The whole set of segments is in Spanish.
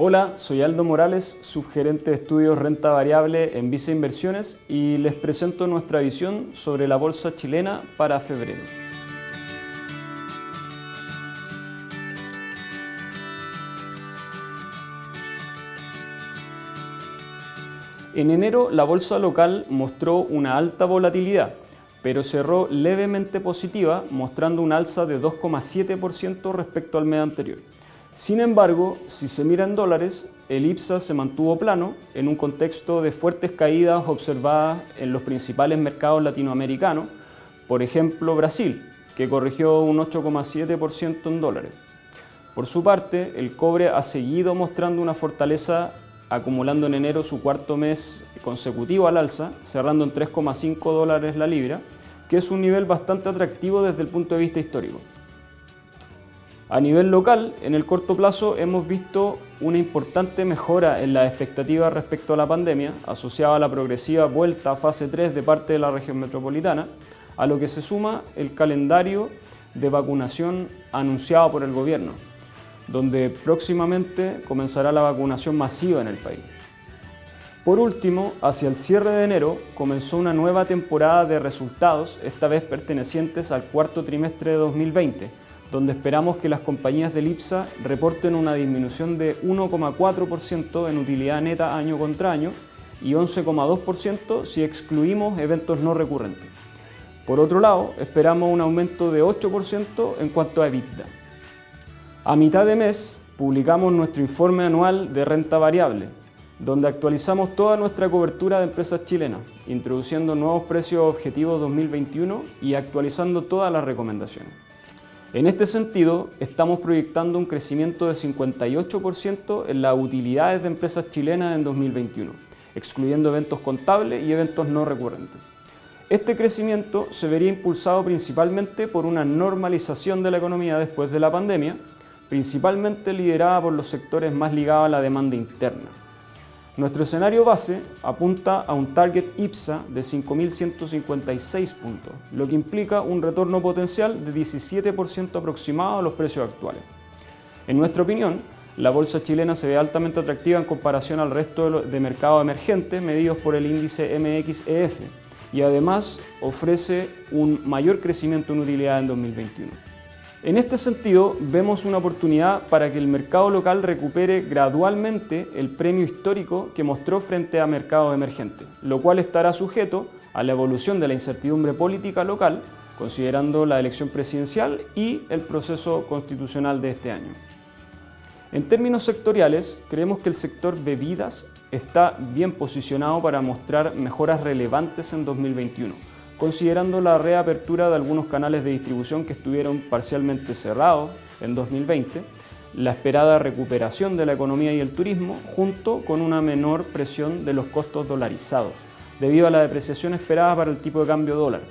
Hola, soy Aldo Morales, subgerente de estudios renta variable en Visa Inversiones y les presento nuestra visión sobre la bolsa chilena para febrero. En enero la bolsa local mostró una alta volatilidad, pero cerró levemente positiva, mostrando un alza de 2,7% respecto al mes anterior. Sin embargo, si se mira en dólares, el IPSA se mantuvo plano en un contexto de fuertes caídas observadas en los principales mercados latinoamericanos, por ejemplo Brasil, que corrigió un 8,7% en dólares. Por su parte, el cobre ha seguido mostrando una fortaleza acumulando en enero su cuarto mes consecutivo al alza, cerrando en 3,5 dólares la libra, que es un nivel bastante atractivo desde el punto de vista histórico. A nivel local, en el corto plazo hemos visto una importante mejora en las expectativas respecto a la pandemia, asociada a la progresiva vuelta a fase 3 de parte de la región metropolitana, a lo que se suma el calendario de vacunación anunciado por el gobierno, donde próximamente comenzará la vacunación masiva en el país. Por último, hacia el cierre de enero comenzó una nueva temporada de resultados, esta vez pertenecientes al cuarto trimestre de 2020, donde esperamos que las compañías del IPSA reporten una disminución de 1,4% en utilidad neta año contra año y 11,2% si excluimos eventos no recurrentes. Por otro lado, esperamos un aumento de 8% en cuanto a EBITDA. A mitad de mes publicamos nuestro informe anual de renta variable, donde actualizamos toda nuestra cobertura de empresas chilenas, introduciendo nuevos precios objetivos 2021 y actualizando todas las recomendaciones. En este sentido, estamos proyectando un crecimiento de 58% en las utilidades de empresas chilenas en 2021, excluyendo eventos contables y eventos no recurrentes. Este crecimiento se vería impulsado principalmente por una normalización de la economía después de la pandemia, principalmente liderada por los sectores más ligados a la demanda interna. Nuestro escenario base apunta a un target IPSA de 5.156 puntos, lo que implica un retorno potencial de 17% aproximado a los precios actuales. En nuestra opinión, la bolsa chilena se ve altamente atractiva en comparación al resto de mercados emergentes medidos por el índice MXEF y además ofrece un mayor crecimiento en utilidad en 2021. En este sentido, vemos una oportunidad para que el mercado local recupere gradualmente el premio histórico que mostró frente a mercados emergentes, lo cual estará sujeto a la evolución de la incertidumbre política local, considerando la elección presidencial y el proceso constitucional de este año. En términos sectoriales, creemos que el sector bebidas está bien posicionado para mostrar mejoras relevantes en 2021 considerando la reapertura de algunos canales de distribución que estuvieron parcialmente cerrados en 2020, la esperada recuperación de la economía y el turismo, junto con una menor presión de los costos dolarizados, debido a la depreciación esperada para el tipo de cambio dólar.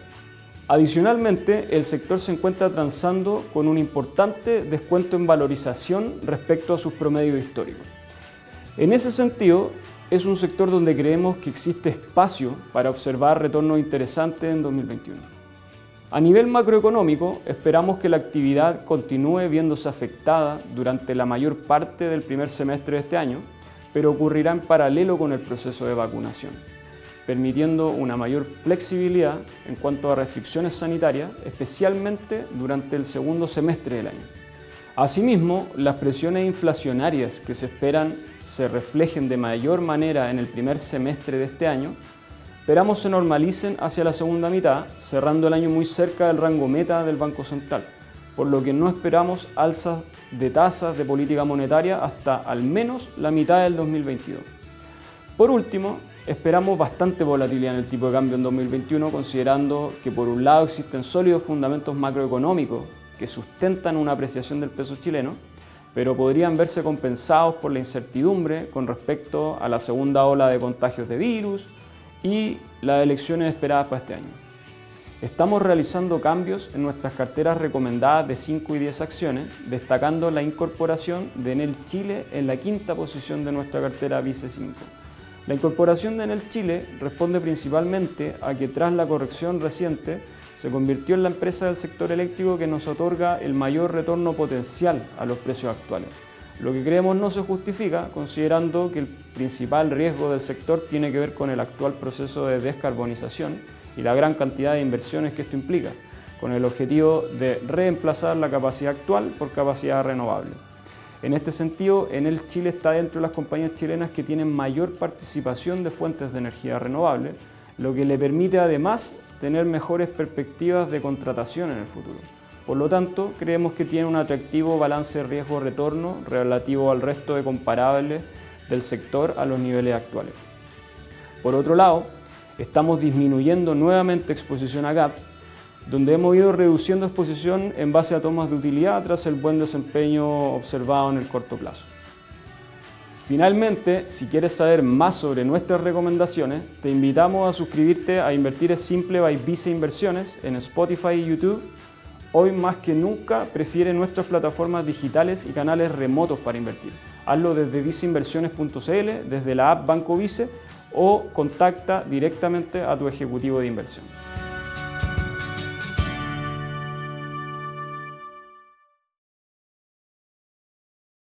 Adicionalmente, el sector se encuentra transando con un importante descuento en valorización respecto a sus promedios históricos. En ese sentido, es un sector donde creemos que existe espacio para observar retornos interesantes en 2021. A nivel macroeconómico, esperamos que la actividad continúe viéndose afectada durante la mayor parte del primer semestre de este año, pero ocurrirá en paralelo con el proceso de vacunación, permitiendo una mayor flexibilidad en cuanto a restricciones sanitarias, especialmente durante el segundo semestre del año. Asimismo, las presiones inflacionarias que se esperan se reflejen de mayor manera en el primer semestre de este año, esperamos se normalicen hacia la segunda mitad, cerrando el año muy cerca del rango meta del Banco Central, por lo que no esperamos alzas de tasas de política monetaria hasta al menos la mitad del 2022. Por último, esperamos bastante volatilidad en el tipo de cambio en 2021, considerando que por un lado existen sólidos fundamentos macroeconómicos que sustentan una apreciación del peso chileno, pero podrían verse compensados por la incertidumbre con respecto a la segunda ola de contagios de virus y las elecciones esperadas para este año. Estamos realizando cambios en nuestras carteras recomendadas de 5 y 10 acciones, destacando la incorporación de Enel Chile en la quinta posición de nuestra cartera Vice 5. La incorporación de Enel Chile responde principalmente a que tras la corrección reciente se convirtió en la empresa del sector eléctrico que nos otorga el mayor retorno potencial a los precios actuales, lo que creemos no se justifica considerando que el principal riesgo del sector tiene que ver con el actual proceso de descarbonización y la gran cantidad de inversiones que esto implica, con el objetivo de reemplazar la capacidad actual por capacidad renovable. En este sentido, Enel Chile está dentro de las compañías chilenas que tienen mayor participación de fuentes de energía renovable, lo que le permite además tener mejores perspectivas de contratación en el futuro. Por lo tanto, creemos que tiene un atractivo balance riesgo-retorno relativo al resto de comparables del sector a los niveles actuales. Por otro lado, estamos disminuyendo nuevamente exposición a GAP, donde hemos ido reduciendo exposición en base a tomas de utilidad tras el buen desempeño observado en el corto plazo. Finalmente, si quieres saber más sobre nuestras recomendaciones, te invitamos a suscribirte a Invertir es Simple by Vice Inversiones en Spotify y YouTube. Hoy más que nunca prefiere nuestras plataformas digitales y canales remotos para invertir. Hazlo desde viceinversiones.cl, desde la app Banco Vice o contacta directamente a tu ejecutivo de inversión.